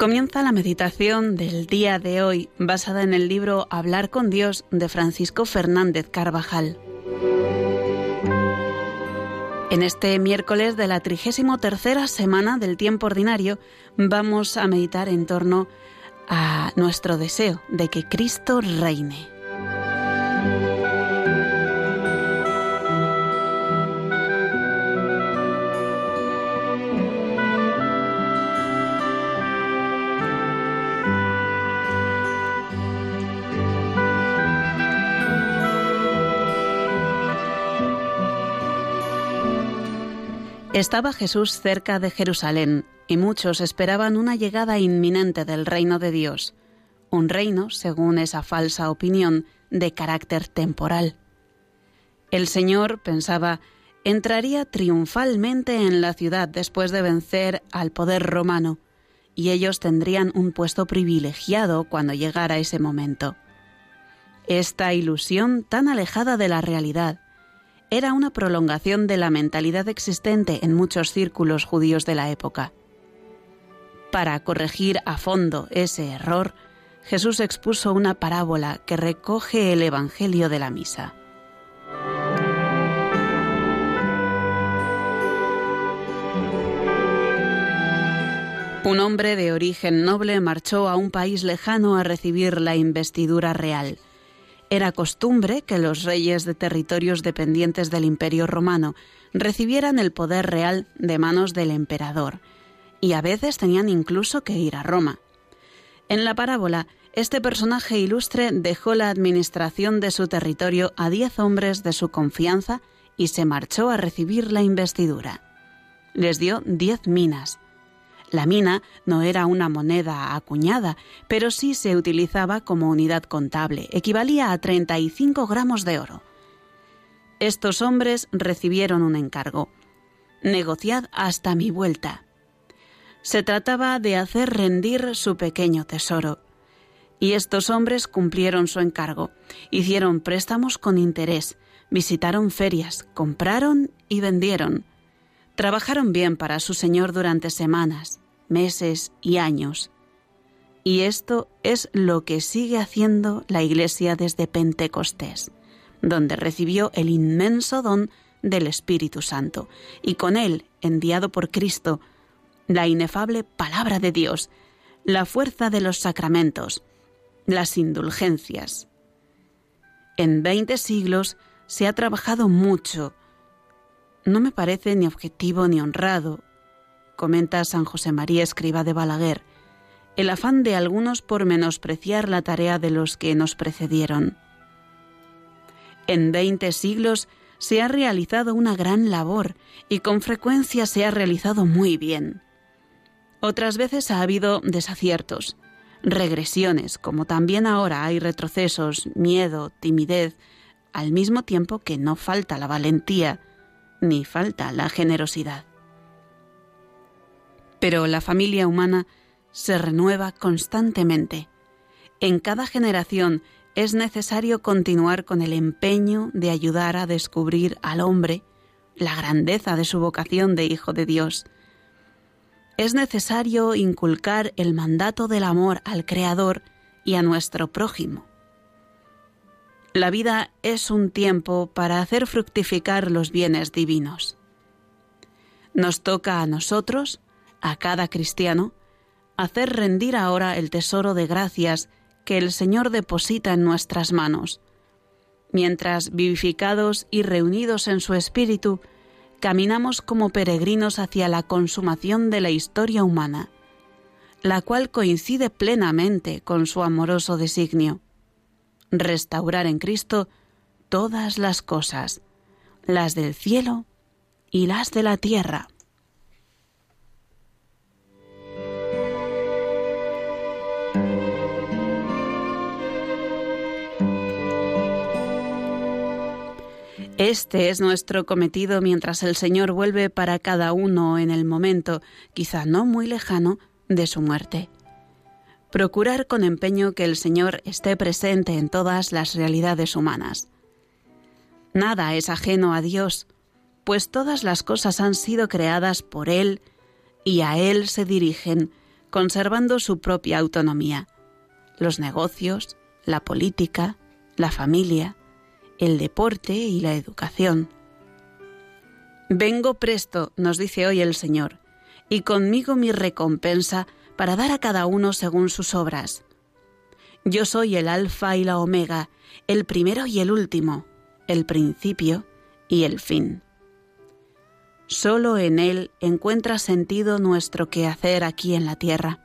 Comienza la meditación del día de hoy basada en el libro Hablar con Dios de Francisco Fernández Carvajal. En este miércoles de la trigésimo tercera semana del tiempo ordinario vamos a meditar en torno a nuestro deseo de que Cristo reine. Estaba Jesús cerca de Jerusalén y muchos esperaban una llegada inminente del reino de Dios, un reino, según esa falsa opinión, de carácter temporal. El Señor, pensaba, entraría triunfalmente en la ciudad después de vencer al poder romano, y ellos tendrían un puesto privilegiado cuando llegara ese momento. Esta ilusión tan alejada de la realidad, era una prolongación de la mentalidad existente en muchos círculos judíos de la época. Para corregir a fondo ese error, Jesús expuso una parábola que recoge el Evangelio de la Misa. Un hombre de origen noble marchó a un país lejano a recibir la investidura real. Era costumbre que los reyes de territorios dependientes del Imperio romano recibieran el poder real de manos del emperador, y a veces tenían incluso que ir a Roma. En la parábola, este personaje ilustre dejó la administración de su territorio a diez hombres de su confianza y se marchó a recibir la investidura. Les dio diez minas, la mina no era una moneda acuñada, pero sí se utilizaba como unidad contable, equivalía a 35 gramos de oro. Estos hombres recibieron un encargo. Negociad hasta mi vuelta. Se trataba de hacer rendir su pequeño tesoro. Y estos hombres cumplieron su encargo, hicieron préstamos con interés, visitaron ferias, compraron y vendieron. Trabajaron bien para su Señor durante semanas, meses y años. Y esto es lo que sigue haciendo la Iglesia desde Pentecostés, donde recibió el inmenso don del Espíritu Santo, y con él, enviado por Cristo, la inefable palabra de Dios, la fuerza de los sacramentos, las indulgencias. En veinte siglos se ha trabajado mucho. No me parece ni objetivo ni honrado comenta San José María Escriba de Balaguer, el afán de algunos por menospreciar la tarea de los que nos precedieron. En veinte siglos se ha realizado una gran labor y con frecuencia se ha realizado muy bien. Otras veces ha habido desaciertos, regresiones, como también ahora hay retrocesos, miedo, timidez, al mismo tiempo que no falta la valentía ni falta la generosidad. Pero la familia humana se renueva constantemente. En cada generación es necesario continuar con el empeño de ayudar a descubrir al hombre la grandeza de su vocación de Hijo de Dios. Es necesario inculcar el mandato del amor al Creador y a nuestro prójimo. La vida es un tiempo para hacer fructificar los bienes divinos. Nos toca a nosotros a cada cristiano hacer rendir ahora el tesoro de gracias que el Señor deposita en nuestras manos, mientras vivificados y reunidos en su espíritu, caminamos como peregrinos hacia la consumación de la historia humana, la cual coincide plenamente con su amoroso designio, restaurar en Cristo todas las cosas, las del cielo y las de la tierra. Este es nuestro cometido mientras el Señor vuelve para cada uno en el momento, quizá no muy lejano, de su muerte. Procurar con empeño que el Señor esté presente en todas las realidades humanas. Nada es ajeno a Dios, pues todas las cosas han sido creadas por Él y a Él se dirigen conservando su propia autonomía. Los negocios, la política, la familia, el deporte y la educación. Vengo presto, nos dice hoy el Señor, y conmigo mi recompensa para dar a cada uno según sus obras. Yo soy el Alfa y la Omega, el primero y el último, el principio y el fin. Solo en Él encuentra sentido nuestro quehacer aquí en la tierra.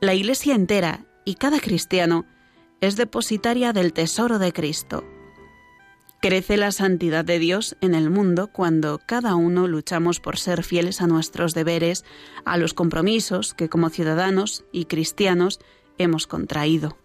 La Iglesia entera y cada cristiano es depositaria del tesoro de Cristo. Crece la santidad de Dios en el mundo cuando cada uno luchamos por ser fieles a nuestros deberes, a los compromisos que como ciudadanos y cristianos hemos contraído.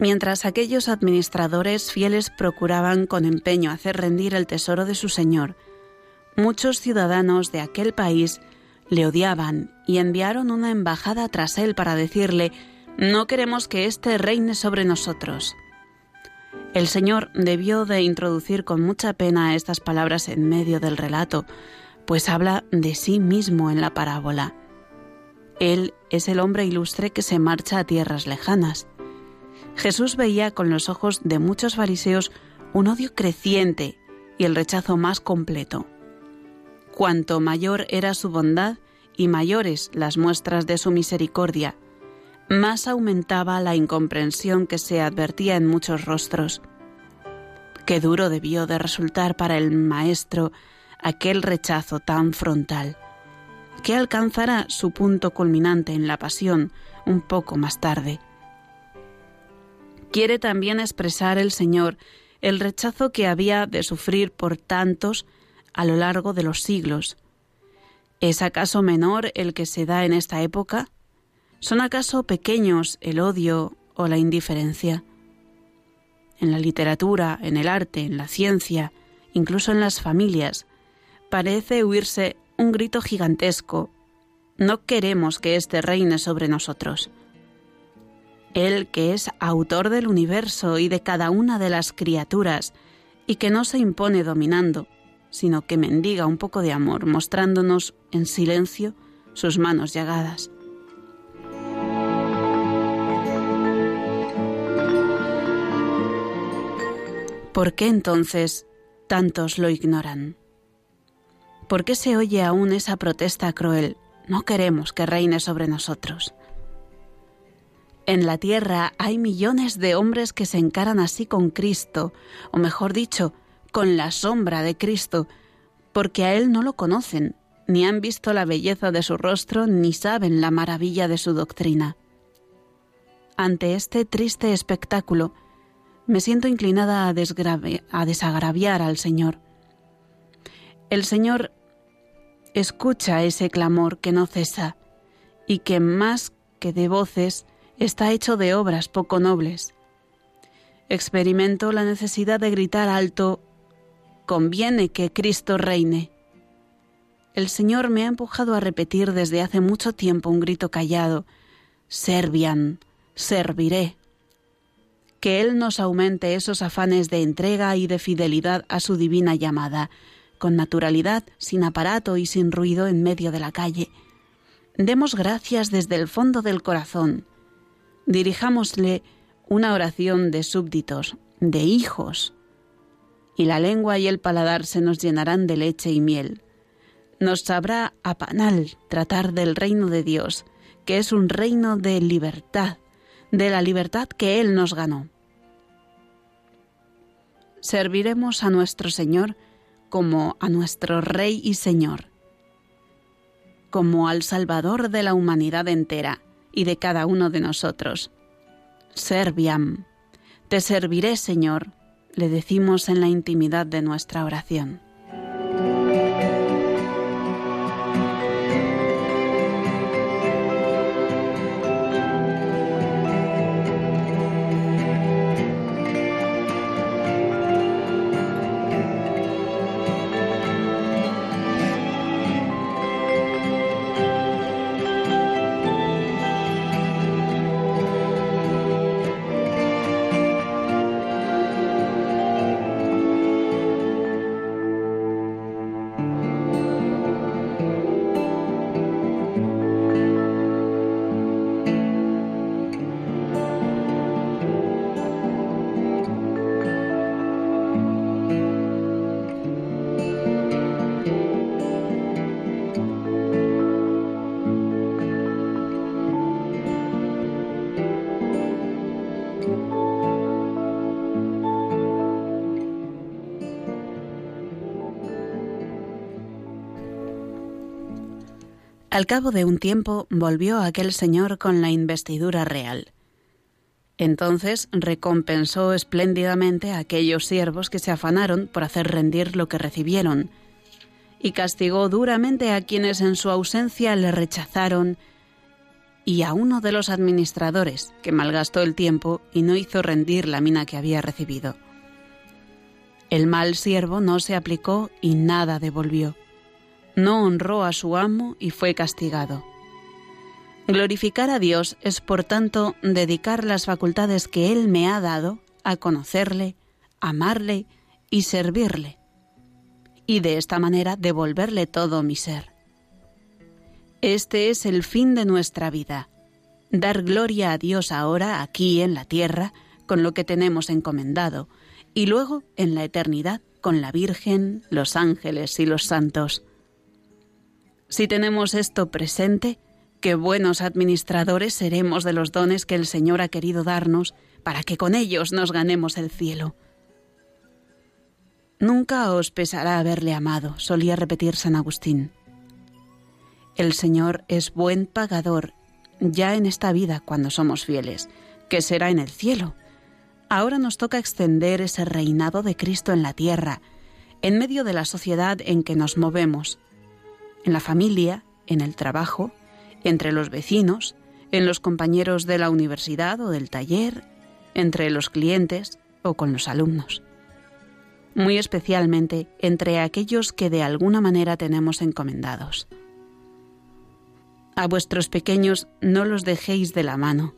Mientras aquellos administradores fieles procuraban con empeño hacer rendir el tesoro de su Señor, muchos ciudadanos de aquel país le odiaban y enviaron una embajada tras él para decirle, no queremos que éste reine sobre nosotros. El Señor debió de introducir con mucha pena estas palabras en medio del relato, pues habla de sí mismo en la parábola. Él es el hombre ilustre que se marcha a tierras lejanas. Jesús veía con los ojos de muchos fariseos un odio creciente y el rechazo más completo. Cuanto mayor era su bondad y mayores las muestras de su misericordia, más aumentaba la incomprensión que se advertía en muchos rostros. Qué duro debió de resultar para el Maestro aquel rechazo tan frontal, que alcanzará su punto culminante en la pasión un poco más tarde quiere también expresar el Señor el rechazo que había de sufrir por tantos a lo largo de los siglos. ¿Es acaso menor el que se da en esta época? ¿Son acaso pequeños el odio o la indiferencia? En la literatura, en el arte, en la ciencia, incluso en las familias, parece huirse un grito gigantesco. No queremos que éste reine sobre nosotros. Él que es autor del universo y de cada una de las criaturas, y que no se impone dominando, sino que mendiga un poco de amor, mostrándonos en silencio sus manos llagadas. ¿Por qué entonces tantos lo ignoran? ¿Por qué se oye aún esa protesta cruel? No queremos que reine sobre nosotros. En la tierra hay millones de hombres que se encaran así con Cristo, o mejor dicho, con la sombra de Cristo, porque a Él no lo conocen, ni han visto la belleza de su rostro, ni saben la maravilla de su doctrina. Ante este triste espectáculo, me siento inclinada a, desagraviar al Señor. El Señor escucha ese clamor que no cesa y que más que de voces está hecho de obras poco nobles. Experimento la necesidad de gritar alto, conviene que Cristo reine. El Señor me ha empujado a repetir desde hace mucho tiempo un grito callado, Servian, serviré. Que Él nos aumente esos afanes de entrega y de fidelidad a su divina llamada, con naturalidad, sin aparato y sin ruido en medio de la calle. Demos gracias desde el fondo del corazón dirijámosle una oración de súbditos, de hijos, y la lengua y el paladar se nos llenarán de leche y miel. Nos sabrá a panal tratar del reino de Dios, que es un reino de libertad, de la libertad que Él nos ganó. Serviremos a nuestro Señor como a nuestro Rey y Señor, como al Salvador de la humanidad entera, y de cada uno de nosotros. Serviam, te serviré, Señor, le decimos en la intimidad de nuestra oración. Al cabo de un tiempo volvió aquel señor con la investidura real. Entonces recompensó espléndidamente a aquellos siervos que se afanaron por hacer rendir lo que recibieron, y castigó duramente a quienes en su ausencia le rechazaron, y a uno de los administradores, que malgastó el tiempo y no hizo rendir la mina que había recibido. El mal siervo no se aplicó y nada devolvió no honró a su amo y fue castigado. Glorificar a Dios es, por tanto, dedicar las facultades que Él me ha dado a conocerle, amarle y servirle, y de esta manera devolverle todo mi ser. Este es el fin de nuestra vida, dar gloria a Dios ahora, aquí en la tierra, con lo que tenemos encomendado, y luego en la eternidad con la Virgen, los ángeles y los santos. Si tenemos esto presente, qué buenos administradores seremos de los dones que el Señor ha querido darnos para que con ellos nos ganemos el cielo. Nunca os pesará haberle amado, solía repetir San Agustín. El Señor es buen pagador ya en esta vida cuando somos fieles, que será en el cielo. Ahora nos toca extender ese reinado de Cristo en la tierra, en medio de la sociedad en que nos movemos, en la familia, en el trabajo, entre los vecinos, en los compañeros de la universidad o del taller, entre los clientes o con los alumnos. Muy especialmente entre aquellos que de alguna manera tenemos encomendados. A vuestros pequeños no los dejéis de la mano.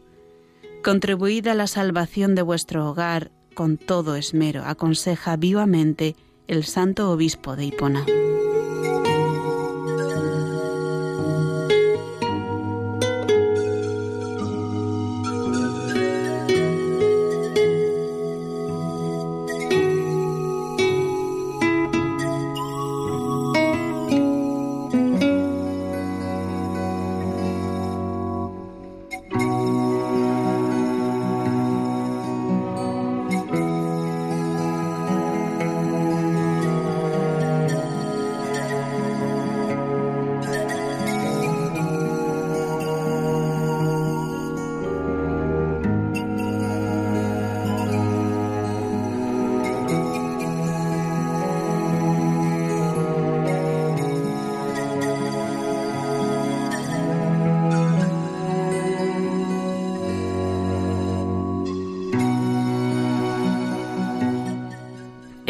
Contribuid a la salvación de vuestro hogar con todo esmero, aconseja vivamente el santo obispo de Hipona.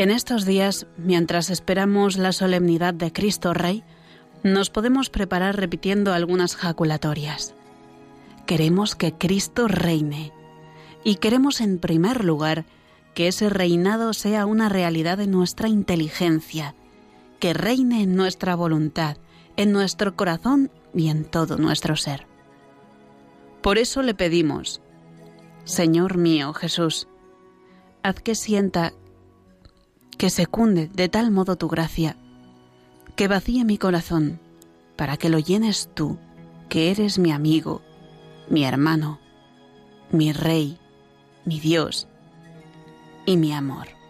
En estos días, mientras esperamos la solemnidad de Cristo Rey, nos podemos preparar repitiendo algunas jaculatorias. Queremos que Cristo reine y queremos en primer lugar que ese reinado sea una realidad en nuestra inteligencia, que reine en nuestra voluntad, en nuestro corazón y en todo nuestro ser. Por eso le pedimos, Señor mío Jesús, haz que sienta que secunde de tal modo tu gracia, que vacíe mi corazón, para que lo llenes tú, que eres mi amigo, mi hermano, mi rey, mi Dios y mi amor.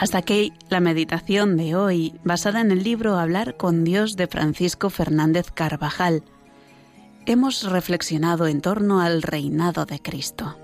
Hasta aquí la meditación de hoy, basada en el libro Hablar con Dios de Francisco Fernández Carvajal. Hemos reflexionado en torno al reinado de Cristo.